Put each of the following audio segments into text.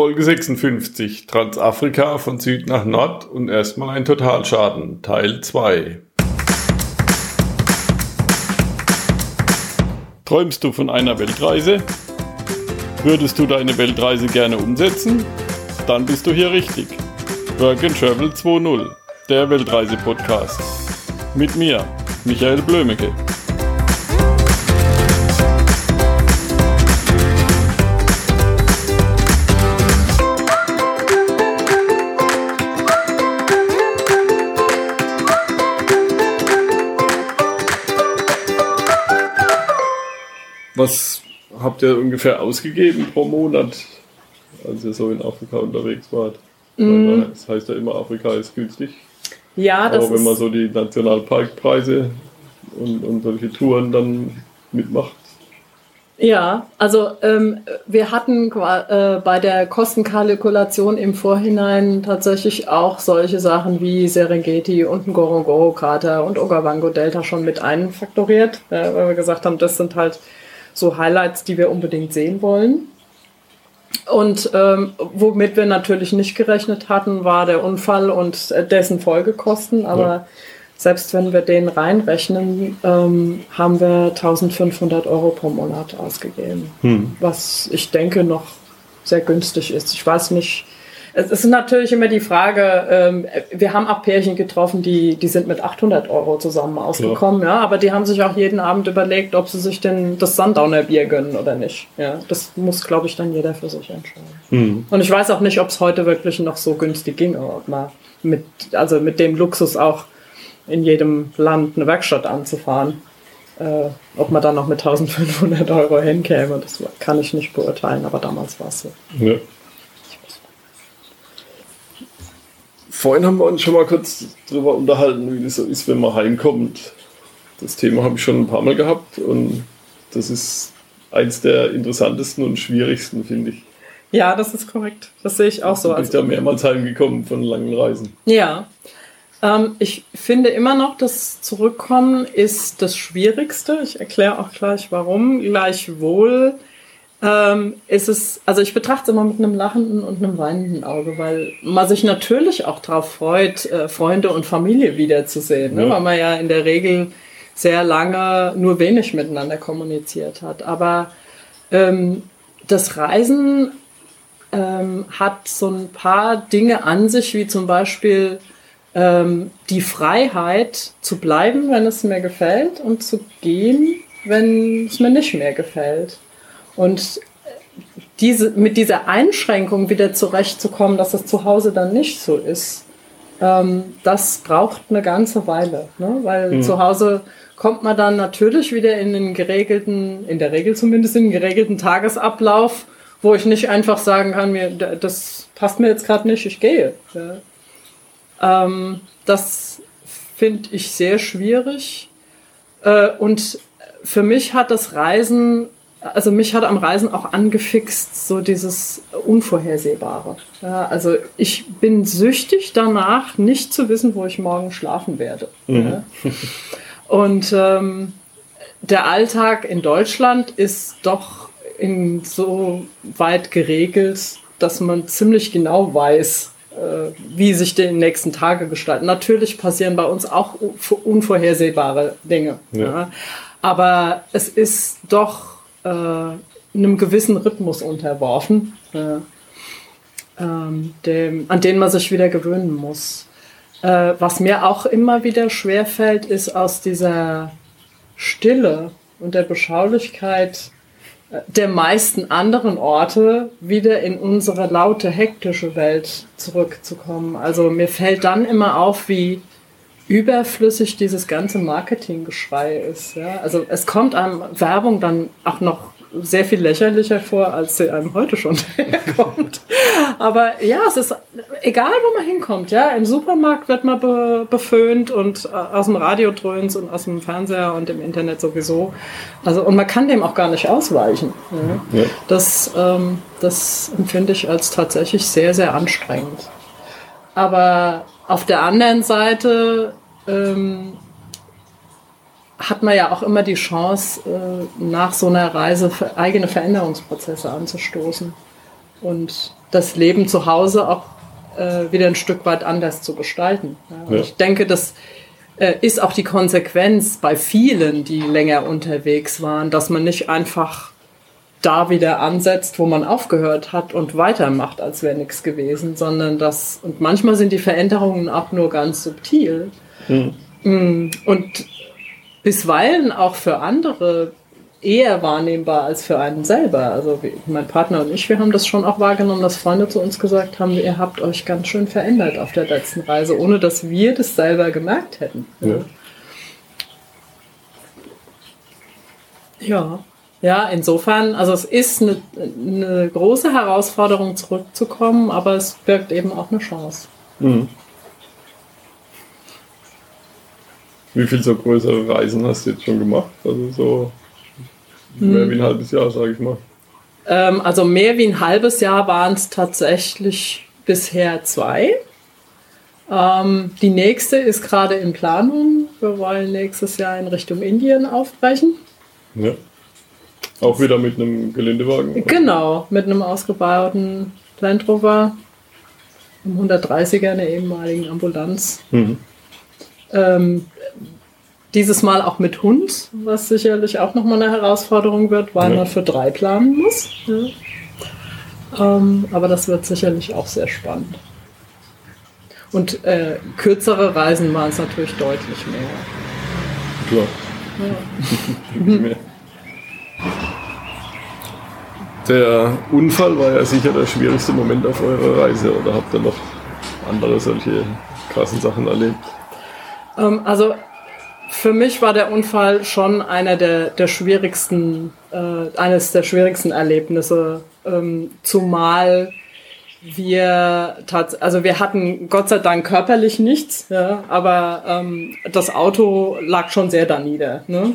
Folge 56, Transafrika von Süd nach Nord und erstmal ein Totalschaden, Teil 2. Träumst du von einer Weltreise? Würdest du deine Weltreise gerne umsetzen? Dann bist du hier richtig. Work and Travel 2.0, der Weltreise-Podcast. Mit mir, Michael Blömecke. Was habt ihr ungefähr ausgegeben pro Monat, als ihr so in Afrika unterwegs wart? Mm. Das heißt ja immer, Afrika ist günstig. Ja, das Aber wenn man so die Nationalparkpreise und, und solche Touren dann mitmacht. Ja, also ähm, wir hatten äh, bei der Kostenkalkulation im Vorhinein tatsächlich auch solche Sachen wie Serengeti und Ngorongoro-Krater und Okavango-Delta schon mit einfaktoriert, äh, weil wir gesagt haben, das sind halt so Highlights, die wir unbedingt sehen wollen. Und ähm, womit wir natürlich nicht gerechnet hatten, war der Unfall und dessen Folgekosten. Aber ja. selbst wenn wir den reinrechnen, ähm, haben wir 1500 Euro pro Monat ausgegeben. Hm. Was ich denke noch sehr günstig ist. Ich weiß nicht, es ist natürlich immer die Frage, ähm, wir haben auch Pärchen getroffen, die, die sind mit 800 Euro zusammen ausgekommen, ja. ja. aber die haben sich auch jeden Abend überlegt, ob sie sich denn das Sundowner Bier gönnen oder nicht. Ja, das muss, glaube ich, dann jeder für sich entscheiden. Mhm. Und ich weiß auch nicht, ob es heute wirklich noch so günstig ging, ob man mit, also mit dem Luxus auch in jedem Land eine Werkstatt anzufahren. Äh, ob man dann noch mit 1500 Euro hinkäme, das kann ich nicht beurteilen, aber damals war es so. Ja. Vorhin haben wir uns schon mal kurz darüber unterhalten, wie das so ist, wenn man heimkommt. Das Thema habe ich schon ein paar Mal gehabt und das ist eins der interessantesten und schwierigsten, finde ich. Ja, das ist korrekt. Das sehe ich auch so. Du bist ja mehrmals heimgekommen von langen Reisen. Ja. Ähm, ich finde immer noch, das Zurückkommen ist das Schwierigste. Ich erkläre auch gleich warum. Gleichwohl ähm, ist es, also ich betrachte es immer mit einem lachenden und einem weinenden Auge, weil man sich natürlich auch darauf freut, äh, Freunde und Familie wiederzusehen, ne? ja. weil man ja in der Regel sehr lange nur wenig miteinander kommuniziert hat. Aber ähm, das Reisen ähm, hat so ein paar Dinge an sich, wie zum Beispiel ähm, die Freiheit zu bleiben, wenn es mir gefällt, und zu gehen, wenn es mir nicht mehr gefällt. Und diese, mit dieser Einschränkung wieder zurechtzukommen, dass das zu Hause dann nicht so ist, ähm, das braucht eine ganze Weile. Ne? Weil mhm. zu Hause kommt man dann natürlich wieder in den geregelten, in der Regel zumindest in den geregelten Tagesablauf, wo ich nicht einfach sagen kann, mir, das passt mir jetzt gerade nicht, ich gehe. Ja. Ähm, das finde ich sehr schwierig. Äh, und für mich hat das Reisen also mich hat am Reisen auch angefixt, so dieses Unvorhersehbare. Ja, also ich bin süchtig danach, nicht zu wissen, wo ich morgen schlafen werde. Mhm. Ja. Und ähm, der Alltag in Deutschland ist doch in so weit geregelt, dass man ziemlich genau weiß, äh, wie sich die nächsten Tage gestalten. Natürlich passieren bei uns auch unvorhersehbare Dinge. Ja. Aber es ist doch einem gewissen Rhythmus unterworfen, äh, ähm, dem, an den man sich wieder gewöhnen muss. Äh, was mir auch immer wieder schwerfällt, ist aus dieser Stille und der Beschaulichkeit äh, der meisten anderen Orte wieder in unsere laute, hektische Welt zurückzukommen. Also mir fällt dann immer auf, wie überflüssig dieses ganze Marketinggeschrei ist. Ja? Also es kommt einem Werbung dann auch noch sehr viel lächerlicher vor, als sie einem heute schon kommt. Aber ja, es ist egal, wo man hinkommt. Ja, im Supermarkt wird man be beföhnt und äh, aus dem Radio dröhnt und aus dem Fernseher und im Internet sowieso. Also und man kann dem auch gar nicht ausweichen. Ja? Ja. Das, ähm, das empfinde ich als tatsächlich sehr, sehr anstrengend. Aber auf der anderen Seite ähm, hat man ja auch immer die Chance, äh, nach so einer Reise eigene Veränderungsprozesse anzustoßen. und das Leben zu Hause auch äh, wieder ein Stück weit anders zu gestalten. Ja, ja. Ich denke, das äh, ist auch die Konsequenz bei vielen, die länger unterwegs waren, dass man nicht einfach da wieder ansetzt, wo man aufgehört hat und weitermacht, als wäre nichts gewesen, sondern das, und manchmal sind die Veränderungen auch nur ganz subtil. Mhm. Und bisweilen auch für andere eher wahrnehmbar als für einen selber. Also mein Partner und ich, wir haben das schon auch wahrgenommen, dass Freunde zu uns gesagt haben, ihr habt euch ganz schön verändert auf der letzten Reise, ohne dass wir das selber gemerkt hätten. Ja. Ja, ja insofern, also es ist eine, eine große Herausforderung, zurückzukommen, aber es birgt eben auch eine Chance. Mhm. Wie viele so größere Reisen hast du jetzt schon gemacht? Also so Mehr wie ein halbes Jahr, sage ich mal. Ähm, also mehr wie ein halbes Jahr waren es tatsächlich bisher zwei. Ähm, die nächste ist gerade in Planung. Wir wollen nächstes Jahr in Richtung Indien aufbrechen. Ja. Auch wieder mit einem Geländewagen? Genau, mit einem ausgebauten Land Rover, einem 130er, einer ehemaligen Ambulanz. Mhm. Ähm, dieses Mal auch mit Hund, was sicherlich auch nochmal eine Herausforderung wird, weil ja. man für drei planen muss. Ja. Ähm, aber das wird sicherlich auch sehr spannend. Und äh, kürzere Reisen waren es natürlich deutlich mehr. Klar. Ja. der Unfall war ja sicher der schwierigste Moment auf eurer Reise oder habt ihr noch andere solche krassen Sachen erlebt? Ähm, also für mich war der Unfall schon einer der, der schwierigsten, äh, eines der schwierigsten Erlebnisse, ähm, zumal wir also wir hatten Gott sei Dank körperlich nichts, ja, aber ähm, das Auto lag schon sehr da nieder. Ne?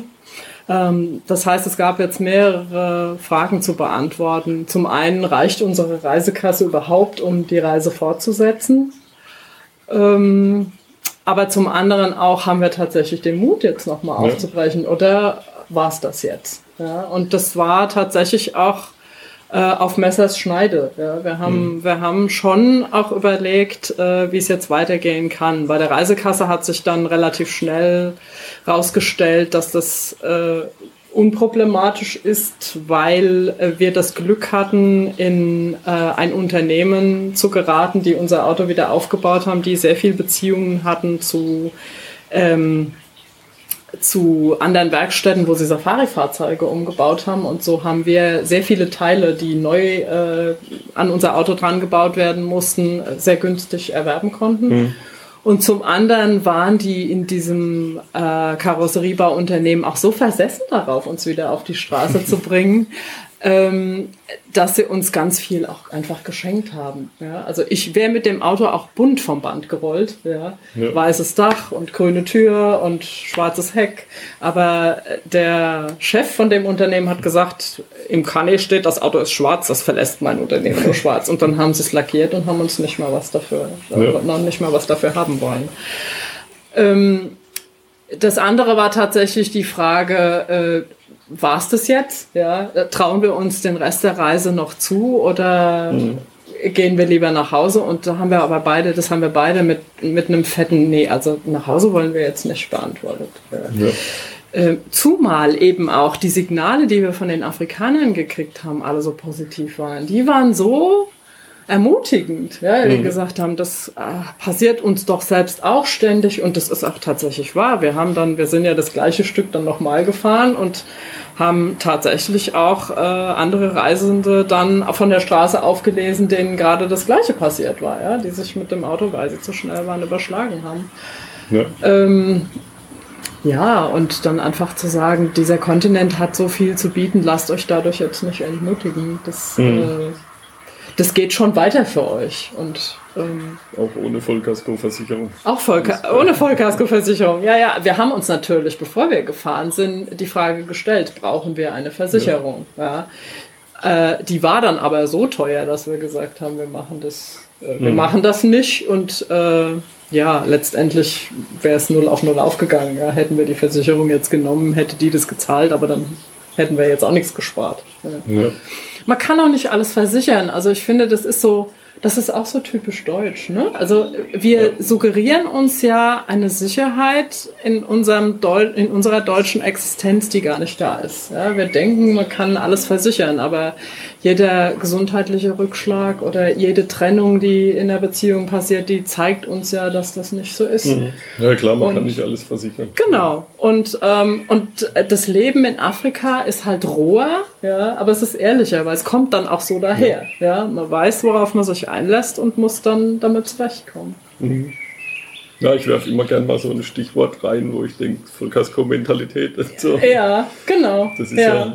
Ähm, das heißt, es gab jetzt mehrere Fragen zu beantworten. Zum einen reicht unsere Reisekasse überhaupt, um die Reise fortzusetzen? Ähm, aber zum anderen auch haben wir tatsächlich den Mut, jetzt nochmal ja. aufzubrechen. Oder war es das jetzt? Ja, und das war tatsächlich auch äh, auf Messers Schneide. Ja, wir, haben, mhm. wir haben schon auch überlegt, äh, wie es jetzt weitergehen kann. Bei der Reisekasse hat sich dann relativ schnell rausgestellt, dass das äh, unproblematisch ist, weil äh, wir das Glück hatten, in äh, ein Unternehmen zu geraten, die unser Auto wieder aufgebaut haben, die sehr viel Beziehungen hatten zu, ähm, zu anderen Werkstätten, wo sie Safari-Fahrzeuge umgebaut haben. Und so haben wir sehr viele Teile, die neu äh, an unser Auto dran gebaut werden mussten, sehr günstig erwerben konnten. Mhm. Und zum anderen waren die in diesem äh, Karosseriebauunternehmen auch so versessen darauf, uns wieder auf die Straße zu bringen, ähm, dass sie uns ganz viel auch einfach geschenkt haben. Ja? Also ich wäre mit dem Auto auch bunt vom Band gerollt. Ja? ja? Weißes Dach und grüne Tür und schwarzes Heck. Aber äh, der Chef von dem Unternehmen hat gesagt, im Kanne steht, das Auto ist schwarz, das verlässt mein Unternehmen nur schwarz. Und dann haben sie es lackiert und haben uns nicht mal was dafür, ja. äh, nicht mal was dafür haben wollen. Ähm, das andere war tatsächlich die Frage, äh, war es das jetzt? Ja, trauen wir uns den Rest der Reise noch zu oder mhm. gehen wir lieber nach Hause? Und da haben wir aber beide, das haben wir beide mit, mit einem fetten Nee, also nach Hause wollen wir jetzt nicht beantwortet. Ja. Äh, zumal eben auch die Signale, die wir von den Afrikanern gekriegt haben, alle so positiv waren. Die waren so ermutigend, ja, die mhm. gesagt haben, das äh, passiert uns doch selbst auch ständig und das ist auch tatsächlich wahr. Wir haben dann, wir sind ja das gleiche Stück dann nochmal gefahren und haben tatsächlich auch äh, andere Reisende dann von der Straße aufgelesen, denen gerade das Gleiche passiert war, ja, die sich mit dem Auto, weil sie zu schnell waren, überschlagen haben. Ja. Ähm, ja, und dann einfach zu sagen, dieser Kontinent hat so viel zu bieten, lasst euch dadurch jetzt nicht entmutigen. Das mhm. äh, das geht schon weiter für euch. Und, ähm, auch ohne Vollkaskoversicherung. Auch Vollka ohne Vollkaskoversicherung. Ja, ja. Wir haben uns natürlich, bevor wir gefahren sind, die Frage gestellt, brauchen wir eine Versicherung? Ja. ja. Äh, die war dann aber so teuer, dass wir gesagt haben, wir machen das, äh, wir mhm. machen das nicht und äh, ja, letztendlich wäre es null auf null aufgegangen. Ja. Hätten wir die Versicherung jetzt genommen, hätte die das gezahlt, aber dann hätten wir jetzt auch nichts gespart. Ja. Ja. Man kann auch nicht alles versichern. Also ich finde, das ist so, das ist auch so typisch deutsch. Ne? Also wir ja. suggerieren uns ja eine Sicherheit in, unserem Deu in unserer deutschen Existenz, die gar nicht da ist. Ja? Wir denken, man kann alles versichern, aber jeder gesundheitliche Rückschlag oder jede Trennung, die in der Beziehung passiert, die zeigt uns ja, dass das nicht so ist. Mhm. Ja klar, man und, kann nicht alles versichern. Genau. Und, ähm, und das Leben in Afrika ist halt roher, ja, aber es ist ehrlicher, weil es kommt dann auch so daher. Ja. ja. Man weiß, worauf man sich einlässt und muss dann damit zurechtkommen. Mhm. Ja, ich werfe immer gerne mal so ein Stichwort rein, wo ich denke, Vollkasko-Mentalität und so. Ja, genau. Das ist ja, ja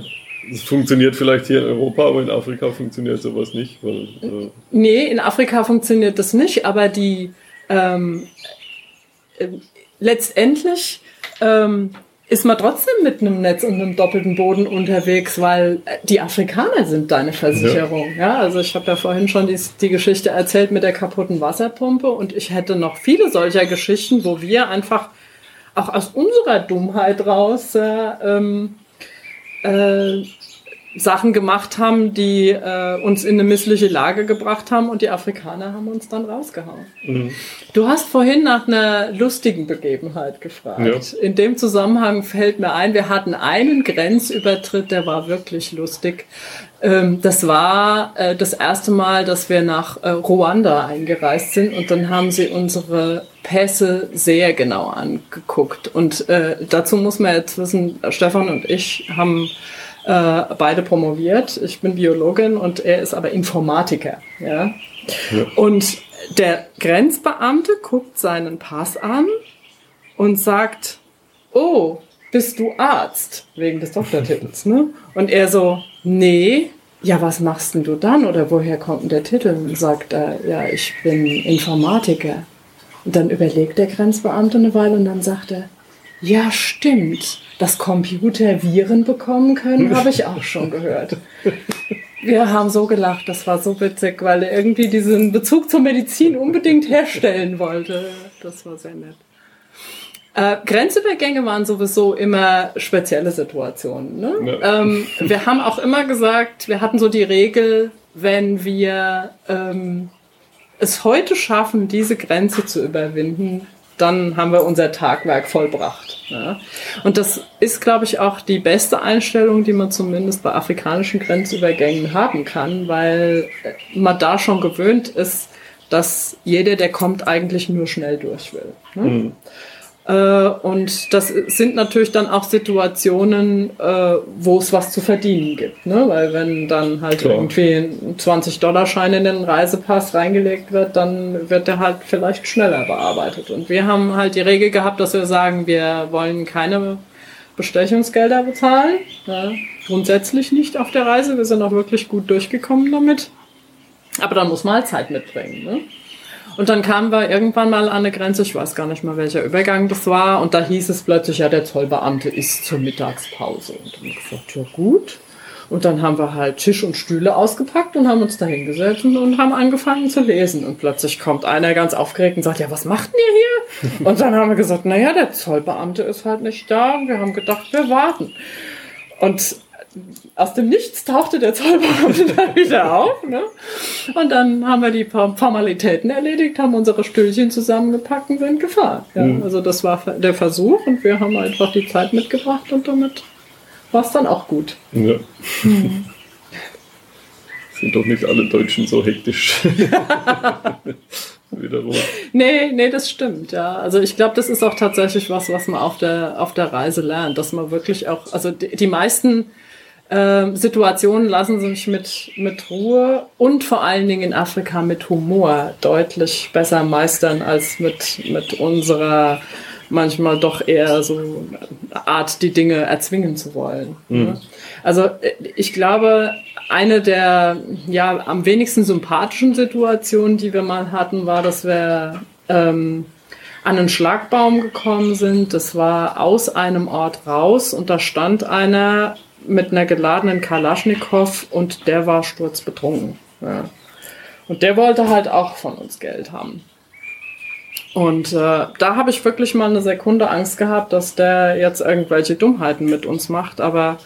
es funktioniert vielleicht hier in Europa, aber in Afrika funktioniert sowas nicht. Weil, äh nee, in Afrika funktioniert das nicht, aber die ähm, äh, letztendlich ähm, ist man trotzdem mit einem Netz und einem doppelten Boden unterwegs, weil äh, die Afrikaner sind deine Versicherung. Ja, ja also ich habe ja vorhin schon die, die Geschichte erzählt mit der kaputten Wasserpumpe und ich hätte noch viele solcher Geschichten, wo wir einfach auch aus unserer Dummheit raus äh, ähm, äh, Sachen gemacht haben, die äh, uns in eine missliche Lage gebracht haben und die Afrikaner haben uns dann rausgehauen. Mhm. Du hast vorhin nach einer lustigen Begebenheit gefragt. Ja. In dem Zusammenhang fällt mir ein, wir hatten einen Grenzübertritt, der war wirklich lustig. Ähm, das war äh, das erste Mal, dass wir nach äh, Ruanda eingereist sind und dann haben sie unsere Pässe sehr genau angeguckt. Und äh, dazu muss man jetzt wissen, Stefan und ich haben äh, beide promoviert. Ich bin Biologin und er ist aber Informatiker. Ja? ja. Und der Grenzbeamte guckt seinen Pass an und sagt, oh, bist du Arzt? Wegen des Doktortitels, ne? Und er so, nee, ja, was machst denn du dann? Oder woher kommt denn der Titel? Und sagt er, ja, ich bin Informatiker. Und dann überlegt der Grenzbeamte eine Weile und dann sagt er, ja, stimmt. Dass Computer Viren bekommen können, habe ich auch schon gehört. Wir haben so gelacht, das war so witzig, weil er irgendwie diesen Bezug zur Medizin unbedingt herstellen wollte. Das war sehr nett. Äh, Grenzübergänge waren sowieso immer spezielle Situationen. Ne? Ja. Ähm, wir haben auch immer gesagt, wir hatten so die Regel, wenn wir ähm, es heute schaffen, diese Grenze zu überwinden, dann haben wir unser Tagwerk vollbracht. Ja. Und das ist, glaube ich, auch die beste Einstellung, die man zumindest bei afrikanischen Grenzübergängen haben kann, weil man da schon gewöhnt ist, dass jeder, der kommt, eigentlich nur schnell durch will. Ne? Mhm. Äh, und das sind natürlich dann auch Situationen, äh, wo es was zu verdienen gibt. Ne? Weil wenn dann halt Klar. irgendwie ein 20-Dollar-Schein in den Reisepass reingelegt wird, dann wird der halt vielleicht schneller bearbeitet. Und wir haben halt die Regel gehabt, dass wir sagen, wir wollen keine Bestechungsgelder bezahlen. Ja, grundsätzlich nicht auf der Reise. Wir sind auch wirklich gut durchgekommen damit. Aber dann muss man halt Zeit mitbringen. Ne? Und dann kamen wir irgendwann mal an eine Grenze, ich weiß gar nicht mal welcher Übergang das war, und da hieß es plötzlich, ja, der Zollbeamte ist zur Mittagspause. Und dann haben wir gesagt, ja gut. Und dann haben wir halt Tisch und Stühle ausgepackt und haben uns da hingesetzt und haben angefangen zu lesen. Und plötzlich kommt einer ganz aufgeregt und sagt, ja, was macht ihr hier? Und dann haben wir gesagt, naja, der Zollbeamte ist halt nicht da. Und wir haben gedacht, wir warten. Und aus dem Nichts tauchte der Zollbeamte dann wieder auf. Ne? Und dann haben wir die Formalitäten erledigt, haben unsere Stühlchen zusammengepackt und sind gefahren. Ja? Mhm. Also das war der Versuch und wir haben einfach die Zeit mitgebracht und damit war es dann auch gut. Ja. Mhm. Sind doch nicht alle Deutschen so hektisch. Wiederum. Nee, nee, das stimmt, ja. Also ich glaube, das ist auch tatsächlich was, was man auf der, auf der Reise lernt, dass man wirklich auch, also die, die meisten ähm, Situationen lassen sich mit, mit Ruhe und vor allen Dingen in Afrika mit Humor deutlich besser meistern als mit, mit unserer manchmal doch eher so Art, die Dinge erzwingen zu wollen. Mhm. Also ich glaube, eine der ja am wenigsten sympathischen Situationen, die wir mal hatten, war, dass wir ähm, an einen Schlagbaum gekommen sind. Das war aus einem Ort raus und da stand einer mit einer geladenen Kalaschnikow und der war sturzbetrunken. Ja. Und der wollte halt auch von uns Geld haben. Und äh, da habe ich wirklich mal eine Sekunde Angst gehabt, dass der jetzt irgendwelche Dummheiten mit uns macht, aber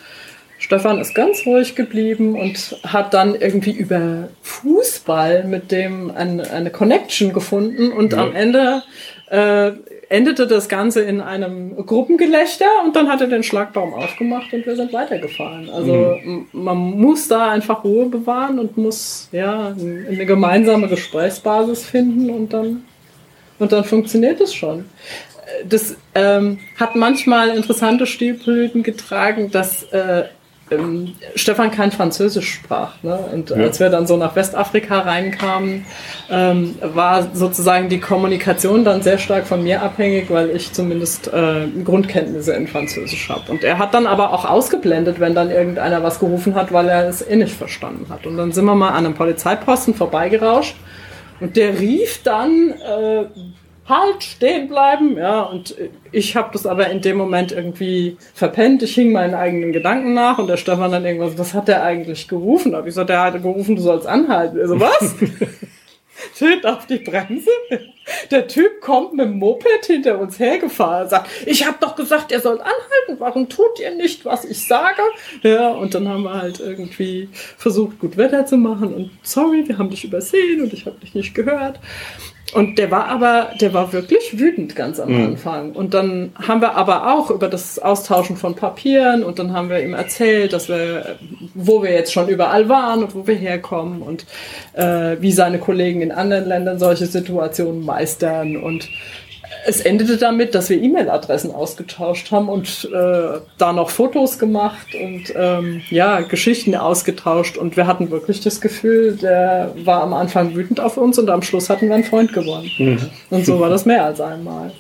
Stefan ist ganz ruhig geblieben und hat dann irgendwie über Fußball mit dem eine, eine Connection gefunden und ja. am Ende äh, endete das Ganze in einem Gruppengelächter und dann hat er den Schlagbaum aufgemacht und wir sind weitergefahren. Also mhm. man muss da einfach Ruhe bewahren und muss ja eine gemeinsame Gesprächsbasis finden und dann und dann funktioniert es schon. Das ähm, hat manchmal interessante Stilblüten getragen, dass äh, ähm, Stefan kein Französisch sprach. Ne? Und ja. als wir dann so nach Westafrika reinkamen, ähm, war sozusagen die Kommunikation dann sehr stark von mir abhängig, weil ich zumindest äh, Grundkenntnisse in Französisch habe. Und er hat dann aber auch ausgeblendet, wenn dann irgendeiner was gerufen hat, weil er es eh nicht verstanden hat. Und dann sind wir mal an einem Polizeiposten vorbeigerauscht und der rief dann, äh, halt, stehen bleiben, ja, und ich habe das aber in dem Moment irgendwie verpennt, ich hing meinen eigenen Gedanken nach und der Stefan dann irgendwas, was hat der eigentlich gerufen? Hab ich gesagt, der hat gerufen, du sollst anhalten. Also was? tritt auf die Bremse. Der Typ kommt mit dem Moped hinter uns hergefahren, sagt, ich habe doch gesagt, ihr sollt anhalten, warum tut ihr nicht, was ich sage? Ja, und dann haben wir halt irgendwie versucht, gut Wetter zu machen und sorry, wir haben dich übersehen und ich habe dich nicht gehört. Und der war aber, der war wirklich wütend ganz am mhm. Anfang. Und dann haben wir aber auch über das Austauschen von Papieren und dann haben wir ihm erzählt, dass wir, wo wir jetzt schon überall waren und wo wir herkommen und äh, wie seine Kollegen in anderen Ländern solche Situationen meistern und es endete damit, dass wir E-Mail-Adressen ausgetauscht haben und äh, da noch Fotos gemacht und ähm, ja, Geschichten ausgetauscht. Und wir hatten wirklich das Gefühl, der war am Anfang wütend auf uns und am Schluss hatten wir einen Freund gewonnen. Mhm. Und so war das mehr als einmal.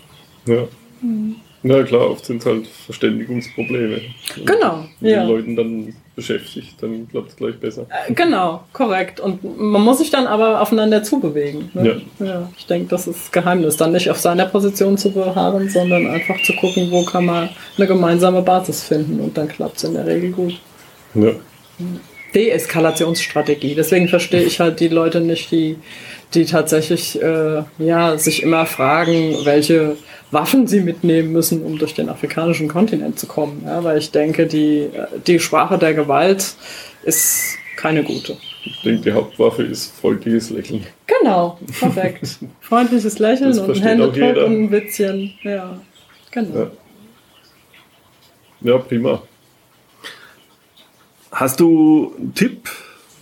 Ja. Mhm. Na klar, oft sind es halt Verständigungsprobleme. Genau. Wenn ja. die Leuten dann beschäftigt, dann klappt es gleich besser. Äh, genau, korrekt. Und man muss sich dann aber aufeinander zubewegen. Ne? Ja. ja. Ich denke, das ist das Geheimnis. Dann nicht auf seiner Position zu beharren, sondern einfach zu gucken, wo kann man eine gemeinsame Basis finden und dann klappt es in der Regel gut. Ja. Deeskalationsstrategie. Deswegen verstehe ich halt die Leute nicht, die, die tatsächlich äh, ja, sich immer fragen, welche Waffen sie mitnehmen müssen, um durch den afrikanischen Kontinent zu kommen. Ja, weil ich denke, die, die Sprache der Gewalt ist keine gute. Ich denke, die Hauptwaffe ist freundliches Lächeln. Genau, perfekt. freundliches Lächeln und ein Händedruck und ein Witzchen. Ja, genau. Ja. ja, prima. Hast du einen Tipp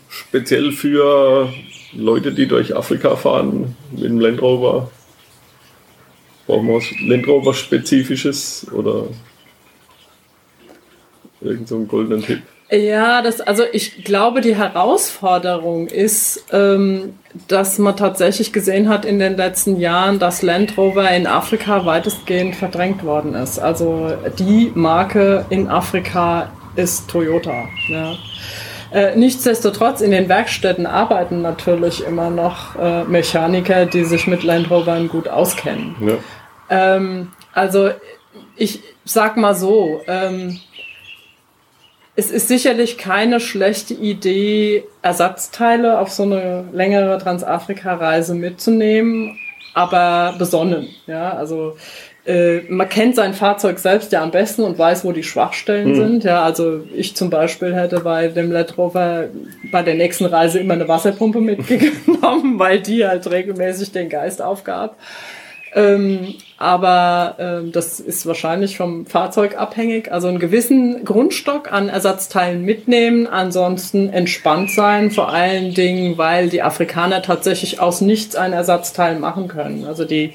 speziell für Leute, die durch Afrika fahren mit dem Land Rover? Brauchen wir was Land Rover Spezifisches oder irgend so goldenen Tipp? Ja, das, also ich glaube, die Herausforderung ist, ähm, dass man tatsächlich gesehen hat in den letzten Jahren, dass Land Rover in Afrika weitestgehend verdrängt worden ist. Also die Marke in Afrika ist Toyota. Ja. Äh, nichtsdestotrotz, in den Werkstätten arbeiten natürlich immer noch äh, Mechaniker, die sich mit Land Rovern gut auskennen. Ja. Ähm, also ich sag mal so, ähm, es ist sicherlich keine schlechte Idee, Ersatzteile auf so eine längere Transafrika-Reise mitzunehmen, aber besonnen. Ja, also äh, man kennt sein Fahrzeug selbst ja am besten und weiß, wo die Schwachstellen mhm. sind. Ja, also ich zum Beispiel hätte bei dem Land Rover bei der nächsten Reise immer eine Wasserpumpe mitgenommen, weil die halt regelmäßig den Geist aufgab. Ähm, aber äh, das ist wahrscheinlich vom Fahrzeug abhängig. Also einen gewissen Grundstock an Ersatzteilen mitnehmen, ansonsten entspannt sein, vor allen Dingen, weil die Afrikaner tatsächlich aus nichts ein Ersatzteil machen können. Also die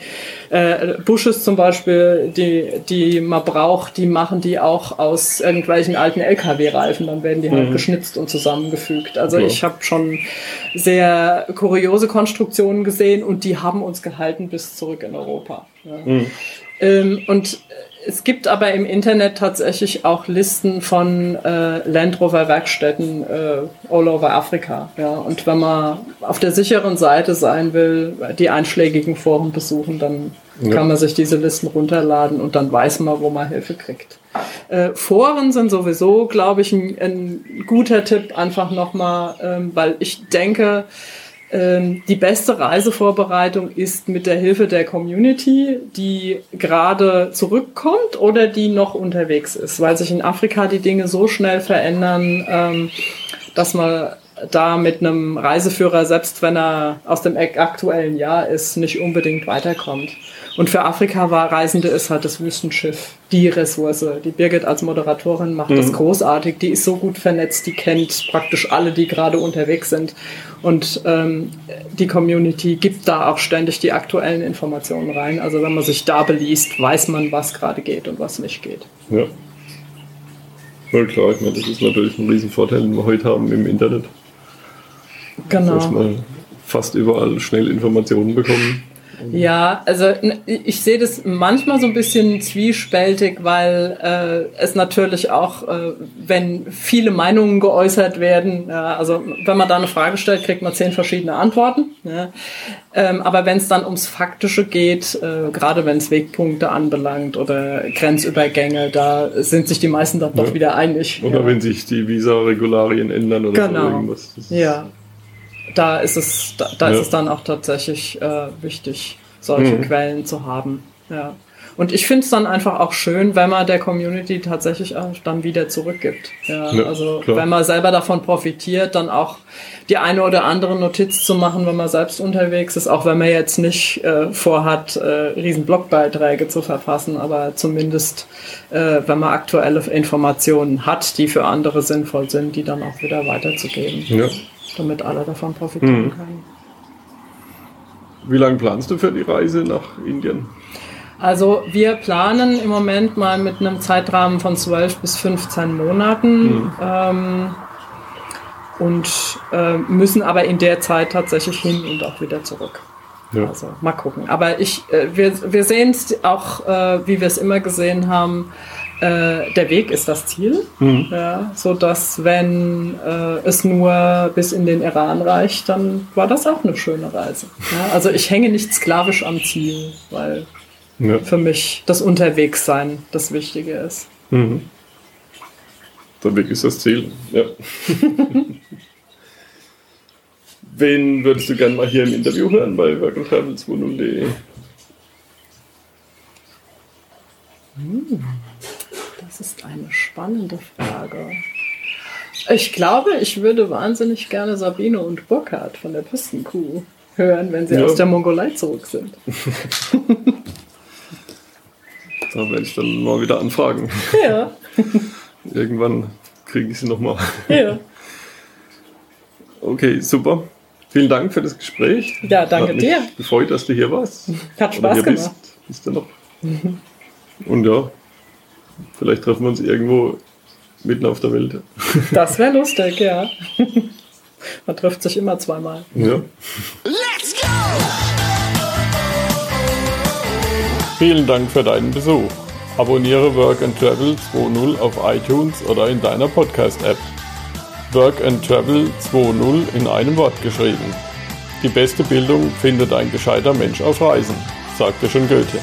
äh, Bushes zum Beispiel, die, die man braucht, die machen die auch aus irgendwelchen alten LKW-Reifen. Dann werden die halt mhm. geschnitzt und zusammengefügt. Also ja. ich habe schon sehr kuriose Konstruktionen gesehen und die haben uns gehalten bis zurück in Europa. Ja. Mhm. Ähm, und es gibt aber im Internet tatsächlich auch Listen von äh, Land Rover Werkstätten äh, all over Afrika. Ja. Und wenn man auf der sicheren Seite sein will, die einschlägigen Foren besuchen, dann ja. kann man sich diese Listen runterladen und dann weiß man, wo man Hilfe kriegt. Äh, Foren sind sowieso, glaube ich, ein, ein, guter Tipp, einfach nochmal, ähm, weil ich denke, die beste Reisevorbereitung ist mit der Hilfe der Community, die gerade zurückkommt oder die noch unterwegs ist, weil sich in Afrika die Dinge so schnell verändern, ähm, dass man da mit einem Reiseführer, selbst wenn er aus dem aktuellen Jahr ist, nicht unbedingt weiterkommt. Und für Afrika war Reisende ist halt das Wüstenschiff die Ressource. Die Birgit als Moderatorin macht mhm. das großartig. Die ist so gut vernetzt, die kennt praktisch alle, die gerade unterwegs sind. Und ähm, die Community gibt da auch ständig die aktuellen Informationen rein. Also wenn man sich da beliest, weiß man, was gerade geht und was nicht geht. Ja. Voll klar, ich meine, das ist natürlich ein Riesenvorteil, den wir heute haben im Internet. Genau. Dass wir fast überall schnell Informationen bekommen. Ja, also ich sehe das manchmal so ein bisschen zwiespältig, weil äh, es natürlich auch, äh, wenn viele Meinungen geäußert werden, ja, also wenn man da eine Frage stellt, kriegt man zehn verschiedene Antworten. Ja. Ähm, aber wenn es dann ums Faktische geht, äh, gerade wenn es Wegpunkte anbelangt oder Grenzübergänge, da sind sich die meisten dann ja. doch wieder einig. Oder wenn sich die Visa-Regularien ändern oder genau. so irgendwas. Ja, da ist es, da, da ja. ist es dann auch tatsächlich äh, wichtig, solche mhm. Quellen zu haben. Ja. Und ich finde es dann einfach auch schön, wenn man der Community tatsächlich auch dann wieder zurückgibt. Ja, ja also klar. wenn man selber davon profitiert, dann auch die eine oder andere Notiz zu machen, wenn man selbst unterwegs ist, auch wenn man jetzt nicht äh, vorhat, äh, riesen Blogbeiträge zu verfassen, aber zumindest, äh, wenn man aktuelle Informationen hat, die für andere sinnvoll sind, die dann auch wieder weiterzugeben. Ja damit alle davon profitieren mhm. können. Wie lange planst du für die Reise nach Indien? Also wir planen im Moment mal mit einem Zeitrahmen von 12 bis 15 Monaten mhm. ähm, und äh, müssen aber in der Zeit tatsächlich hin und auch wieder zurück. Ja. Also mal gucken. Aber ich, äh, wir, wir sehen es auch, äh, wie wir es immer gesehen haben, äh, der Weg ist das Ziel, mhm. ja, so dass wenn äh, es nur bis in den Iran reicht, dann war das auch eine schöne Reise. Ja, also ich hänge nicht sklavisch am Ziel, weil ja. für mich das Unterwegssein das Wichtige ist. Mhm. Der Weg ist das Ziel, ja. Wen würdest du gerne mal hier im Interview hören bei workandtravel20.de? Hm. Das ist eine spannende Frage. Ich glaube, ich würde wahnsinnig gerne Sabine und Burkhard von der Pistenkuh hören, wenn sie ja. aus der Mongolei zurück sind. da werde ich dann mal wieder anfragen. Ja. Irgendwann kriege ich sie nochmal. Ja. Okay, super. Vielen Dank für das Gespräch. Ja, danke Hat mich dir. Gefreut, dass du hier warst. Hat Spaß gemacht. Bist, bist du noch. Und ja, Vielleicht treffen wir uns irgendwo mitten auf der Welt. Das wäre lustig, ja. Man trifft sich immer zweimal. Ja. Let's go! Vielen Dank für deinen Besuch. Abonniere Work and Travel 2.0 auf iTunes oder in deiner Podcast-App. Work and Travel 2.0 in einem Wort geschrieben. Die beste Bildung findet ein gescheiter Mensch auf Reisen, sagte schon Goethe.